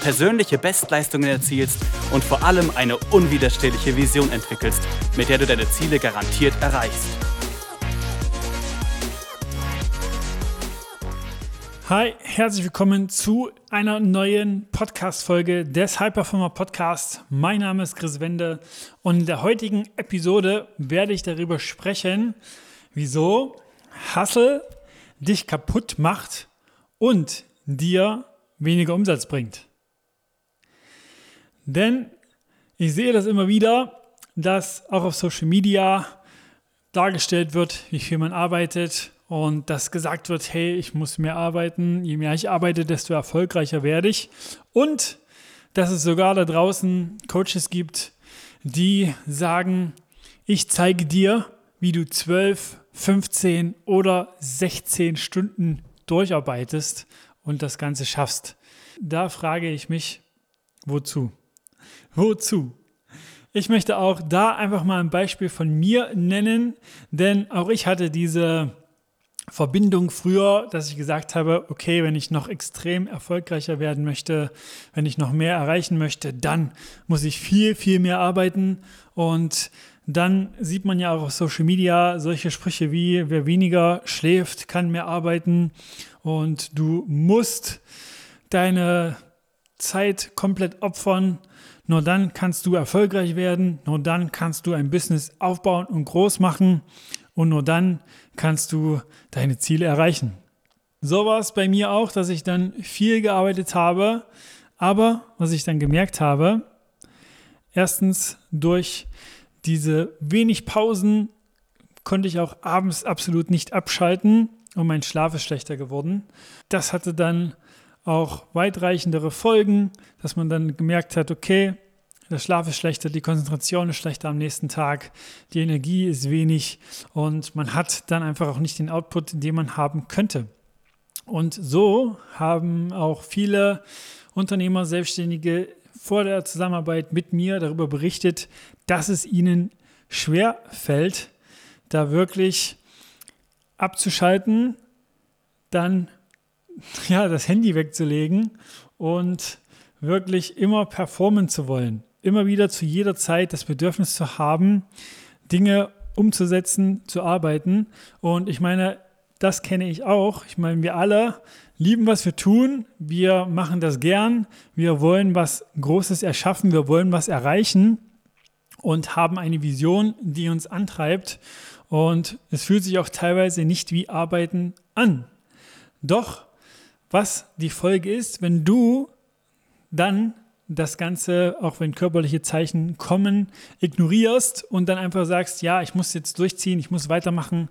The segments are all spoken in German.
persönliche Bestleistungen erzielst und vor allem eine unwiderstehliche Vision entwickelst, mit der du deine Ziele garantiert erreichst. Hi, herzlich willkommen zu einer neuen Podcast-Folge des High Performer Podcast. Mein Name ist Chris Wende und in der heutigen Episode werde ich darüber sprechen, wieso Hustle dich kaputt macht und dir weniger Umsatz bringt. Denn ich sehe das immer wieder, dass auch auf Social Media dargestellt wird, wie viel man arbeitet und dass gesagt wird, hey, ich muss mehr arbeiten, je mehr ich arbeite, desto erfolgreicher werde ich. Und dass es sogar da draußen Coaches gibt, die sagen, ich zeige dir, wie du 12, 15 oder 16 Stunden durcharbeitest und das Ganze schaffst. Da frage ich mich, wozu? Wozu? Ich möchte auch da einfach mal ein Beispiel von mir nennen, denn auch ich hatte diese Verbindung früher, dass ich gesagt habe, okay, wenn ich noch extrem erfolgreicher werden möchte, wenn ich noch mehr erreichen möchte, dann muss ich viel, viel mehr arbeiten. Und dann sieht man ja auch auf Social Media solche Sprüche wie, wer weniger schläft, kann mehr arbeiten. Und du musst deine Zeit komplett opfern nur dann kannst du erfolgreich werden, nur dann kannst du ein Business aufbauen und groß machen und nur dann kannst du deine Ziele erreichen. So war es bei mir auch, dass ich dann viel gearbeitet habe, aber was ich dann gemerkt habe, erstens durch diese wenig Pausen konnte ich auch abends absolut nicht abschalten und mein Schlaf ist schlechter geworden. Das hatte dann auch weitreichendere Folgen, dass man dann gemerkt hat, okay, der Schlaf ist schlechter, die Konzentration ist schlechter am nächsten Tag, die Energie ist wenig und man hat dann einfach auch nicht den Output, den man haben könnte. Und so haben auch viele Unternehmer, Selbstständige vor der Zusammenarbeit mit mir darüber berichtet, dass es ihnen schwer fällt, da wirklich abzuschalten, dann ja, das Handy wegzulegen und wirklich immer performen zu wollen. Immer wieder zu jeder Zeit das Bedürfnis zu haben, Dinge umzusetzen, zu arbeiten. Und ich meine, das kenne ich auch. Ich meine, wir alle lieben, was wir tun. Wir machen das gern. Wir wollen was Großes erschaffen. Wir wollen was erreichen und haben eine Vision, die uns antreibt. Und es fühlt sich auch teilweise nicht wie Arbeiten an. Doch was die Folge ist, wenn du dann das Ganze, auch wenn körperliche Zeichen kommen, ignorierst und dann einfach sagst, ja, ich muss jetzt durchziehen, ich muss weitermachen,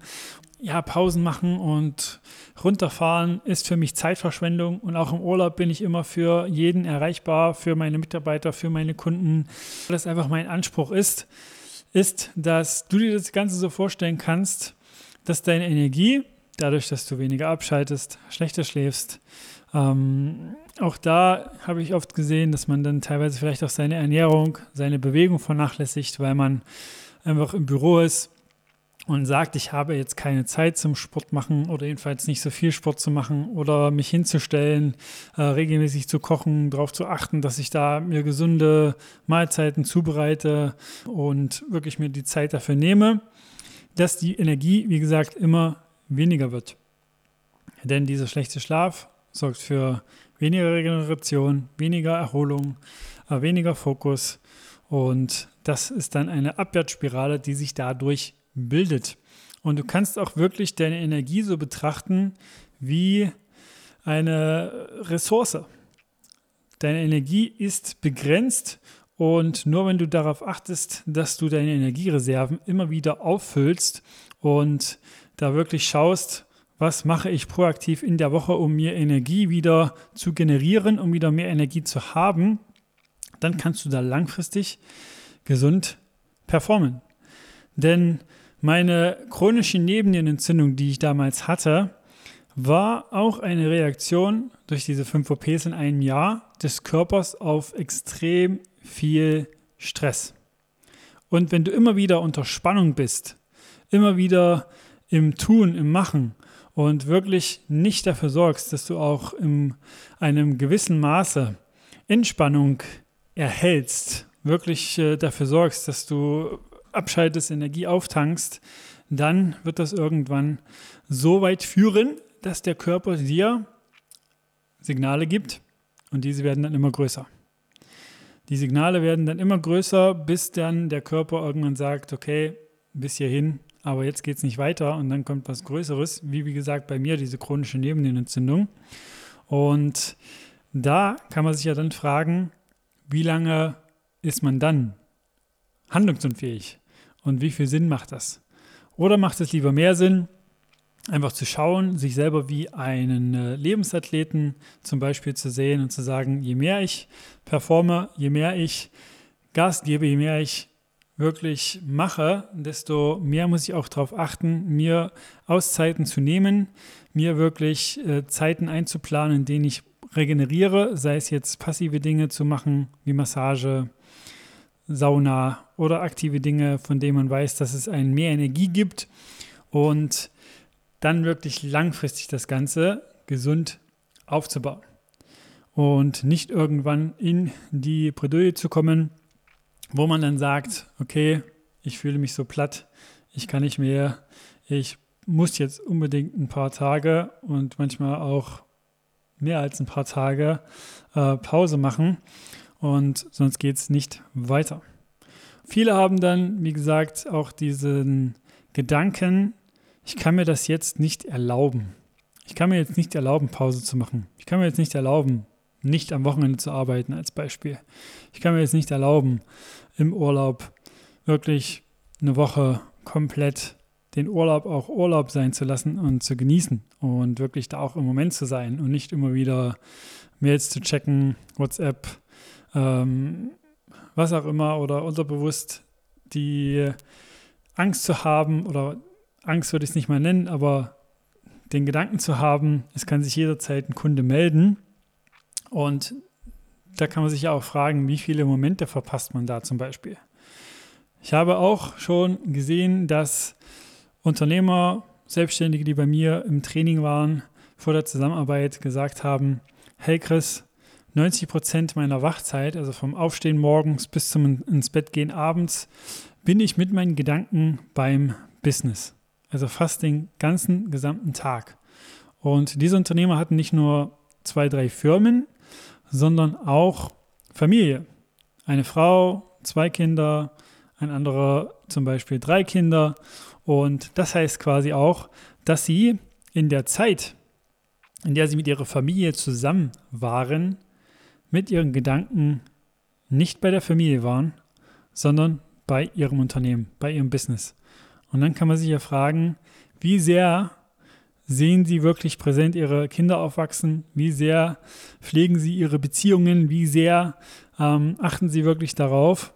ja, Pausen machen und runterfahren ist für mich Zeitverschwendung und auch im Urlaub bin ich immer für jeden erreichbar, für meine Mitarbeiter, für meine Kunden. Das einfach mein Anspruch ist, ist, dass du dir das Ganze so vorstellen kannst, dass deine Energie dadurch, dass du weniger abschaltest, schlechter schläfst. Ähm, auch da habe ich oft gesehen, dass man dann teilweise vielleicht auch seine Ernährung, seine Bewegung vernachlässigt, weil man einfach im Büro ist und sagt, ich habe jetzt keine Zeit zum Sport machen oder jedenfalls nicht so viel Sport zu machen oder mich hinzustellen, äh, regelmäßig zu kochen, darauf zu achten, dass ich da mir gesunde Mahlzeiten zubereite und wirklich mir die Zeit dafür nehme, dass die Energie, wie gesagt, immer weniger wird. Denn dieser schlechte Schlaf sorgt für weniger Regeneration, weniger Erholung, äh, weniger Fokus und das ist dann eine Abwärtsspirale, die sich dadurch bildet. Und du kannst auch wirklich deine Energie so betrachten wie eine Ressource. Deine Energie ist begrenzt und nur wenn du darauf achtest, dass du deine Energiereserven immer wieder auffüllst und da wirklich schaust, was mache ich proaktiv in der Woche, um mir Energie wieder zu generieren, um wieder mehr Energie zu haben, dann kannst du da langfristig gesund performen. Denn Meine chronische Nebennierenentzündung, die ich damals hatte, war auch eine Reaktion durch diese 5 OPs in einem Jahr des Körpers auf extrem viel Stress. Und wenn du immer wieder unter Spannung bist, immer wieder im Tun, im Machen und wirklich nicht dafür sorgst, dass du auch in einem gewissen Maße Entspannung erhältst, wirklich äh, dafür sorgst, dass du abschaltest, Energie auftankst, dann wird das irgendwann so weit führen, dass der Körper dir Signale gibt und diese werden dann immer größer. Die Signale werden dann immer größer, bis dann der Körper irgendwann sagt, okay, bis hierhin, aber jetzt geht es nicht weiter und dann kommt was Größeres, wie wie gesagt bei mir diese chronische Nebennierenentzündung. Und da kann man sich ja dann fragen, wie lange ist man dann handlungsunfähig und wie viel Sinn macht das? Oder macht es lieber mehr Sinn, einfach zu schauen, sich selber wie einen äh, Lebensathleten zum Beispiel zu sehen und zu sagen, je mehr ich performe, je mehr ich Gas gebe, je mehr ich wirklich mache, desto mehr muss ich auch darauf achten, mir Auszeiten zu nehmen, mir wirklich äh, Zeiten einzuplanen, in denen ich regeneriere, sei es jetzt passive Dinge zu machen, wie Massage, Sauna oder aktive Dinge, von denen man weiß, dass es einen mehr Energie gibt und dann wirklich langfristig das Ganze gesund aufzubauen. Und nicht irgendwann in die Bredouille zu kommen, wo man dann sagt, okay, ich fühle mich so platt, ich kann nicht mehr, ich muss jetzt unbedingt ein paar Tage und manchmal auch mehr als ein paar Tage äh, Pause machen und sonst geht es nicht weiter. Viele haben dann, wie gesagt, auch diesen Gedanken, ich kann mir das jetzt nicht erlauben. Ich kann mir jetzt nicht erlauben, Pause zu machen. Ich kann mir jetzt nicht erlauben, nicht am Wochenende zu arbeiten als Beispiel. Ich kann mir jetzt nicht erlauben, im Urlaub wirklich eine Woche komplett den Urlaub auch Urlaub sein zu lassen und zu genießen und wirklich da auch im Moment zu sein und nicht immer wieder Mails zu checken, WhatsApp, ähm, was auch immer oder unterbewusst die Angst zu haben oder Angst würde ich es nicht mal nennen, aber den Gedanken zu haben, es kann sich jederzeit ein Kunde melden. Und da kann man sich ja auch fragen, wie viele Momente verpasst man da zum Beispiel. Ich habe auch schon gesehen, dass Unternehmer, Selbstständige, die bei mir im Training waren, vor der Zusammenarbeit gesagt haben, hey Chris, 90 Prozent meiner Wachzeit, also vom Aufstehen morgens bis zum ins Bett gehen abends, bin ich mit meinen Gedanken beim Business. Also fast den ganzen gesamten Tag. Und diese Unternehmer hatten nicht nur zwei, drei Firmen, sondern auch Familie. Eine Frau, zwei Kinder, ein anderer zum Beispiel drei Kinder. Und das heißt quasi auch, dass sie in der Zeit, in der sie mit ihrer Familie zusammen waren, mit ihren Gedanken nicht bei der Familie waren, sondern bei ihrem Unternehmen, bei ihrem Business. Und dann kann man sich ja fragen, wie sehr sehen Sie wirklich präsent Ihre Kinder aufwachsen? Wie sehr pflegen Sie Ihre Beziehungen? Wie sehr ähm, achten Sie wirklich darauf,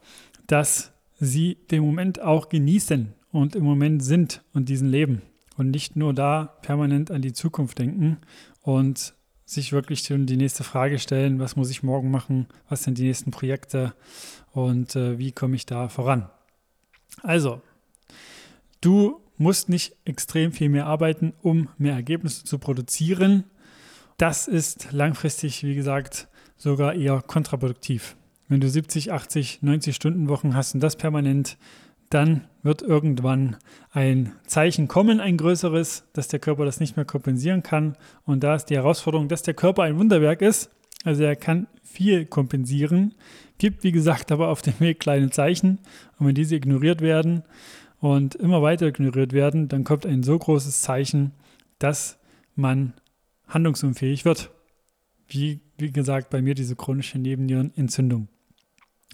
dass Sie den Moment auch genießen und im Moment sind und diesen leben und nicht nur da permanent an die Zukunft denken und sich wirklich die nächste Frage stellen, was muss ich morgen machen, was sind die nächsten Projekte und äh, wie komme ich da voran. Also, Du musst nicht extrem viel mehr arbeiten, um mehr Ergebnisse zu produzieren. Das ist langfristig, wie gesagt, sogar eher kontraproduktiv. Wenn du 70, 80, 90 Stunden Wochen hast und das permanent, dann wird irgendwann ein Zeichen kommen, ein größeres, dass der Körper das nicht mehr kompensieren kann. Und da ist die Herausforderung, dass der Körper ein Wunderwerk ist. Also er kann viel kompensieren, gibt wie gesagt aber auf dem Weg kleine Zeichen. Und wenn diese ignoriert werden, und immer weiter ignoriert werden, dann kommt ein so großes Zeichen, dass man handlungsunfähig wird. Wie, wie gesagt, bei mir diese chronische Nebennierenentzündung.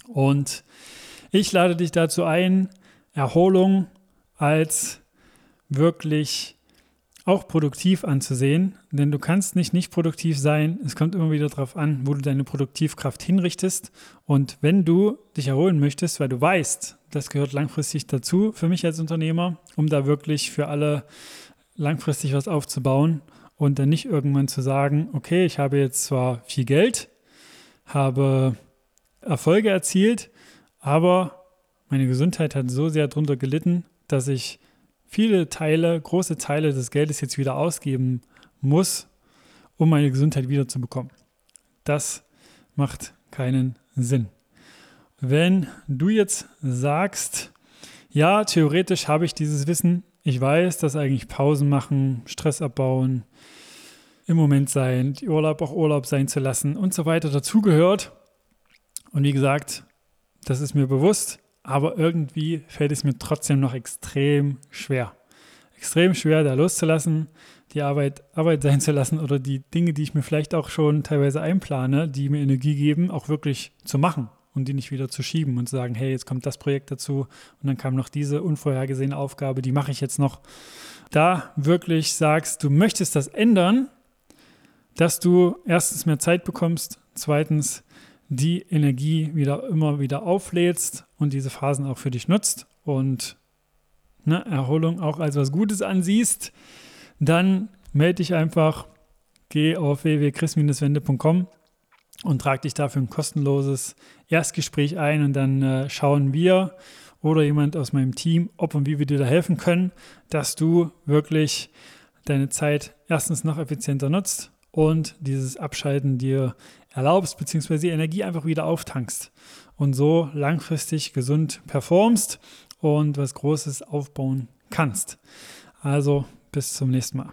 Und ich lade dich dazu ein, Erholung als wirklich auch produktiv anzusehen, denn du kannst nicht nicht produktiv sein. Es kommt immer wieder darauf an, wo du deine Produktivkraft hinrichtest. Und wenn du dich erholen möchtest, weil du weißt, das gehört langfristig dazu für mich als Unternehmer, um da wirklich für alle langfristig was aufzubauen und dann nicht irgendwann zu sagen, okay, ich habe jetzt zwar viel Geld, habe Erfolge erzielt, aber meine Gesundheit hat so sehr darunter gelitten, dass ich viele Teile, große Teile des Geldes jetzt wieder ausgeben muss, um meine Gesundheit wiederzubekommen. Das macht keinen Sinn. Wenn du jetzt sagst, ja, theoretisch habe ich dieses Wissen, ich weiß, dass eigentlich Pausen machen, Stress abbauen, im Moment sein, Urlaub auch Urlaub sein zu lassen und so weiter dazugehört. Und wie gesagt, das ist mir bewusst, aber irgendwie fällt es mir trotzdem noch extrem schwer. Extrem schwer, da loszulassen, die Arbeit Arbeit sein zu lassen oder die Dinge, die ich mir vielleicht auch schon teilweise einplane, die mir Energie geben, auch wirklich zu machen und die nicht wieder zu schieben und zu sagen, hey, jetzt kommt das Projekt dazu und dann kam noch diese unvorhergesehene Aufgabe, die mache ich jetzt noch. Da wirklich sagst, du möchtest das ändern, dass du erstens mehr Zeit bekommst, zweitens die Energie wieder immer wieder auflädst und diese Phasen auch für dich nutzt und ne, Erholung auch als was Gutes ansiehst, dann melde dich einfach, geh auf www.chris-wende.com und trag dich dafür ein kostenloses Erstgespräch ein und dann äh, schauen wir oder jemand aus meinem Team, ob und wie wir dir da helfen können, dass du wirklich deine Zeit erstens noch effizienter nutzt und dieses Abschalten dir erlaubst, beziehungsweise die Energie einfach wieder auftankst und so langfristig gesund performst und was Großes aufbauen kannst. Also bis zum nächsten Mal.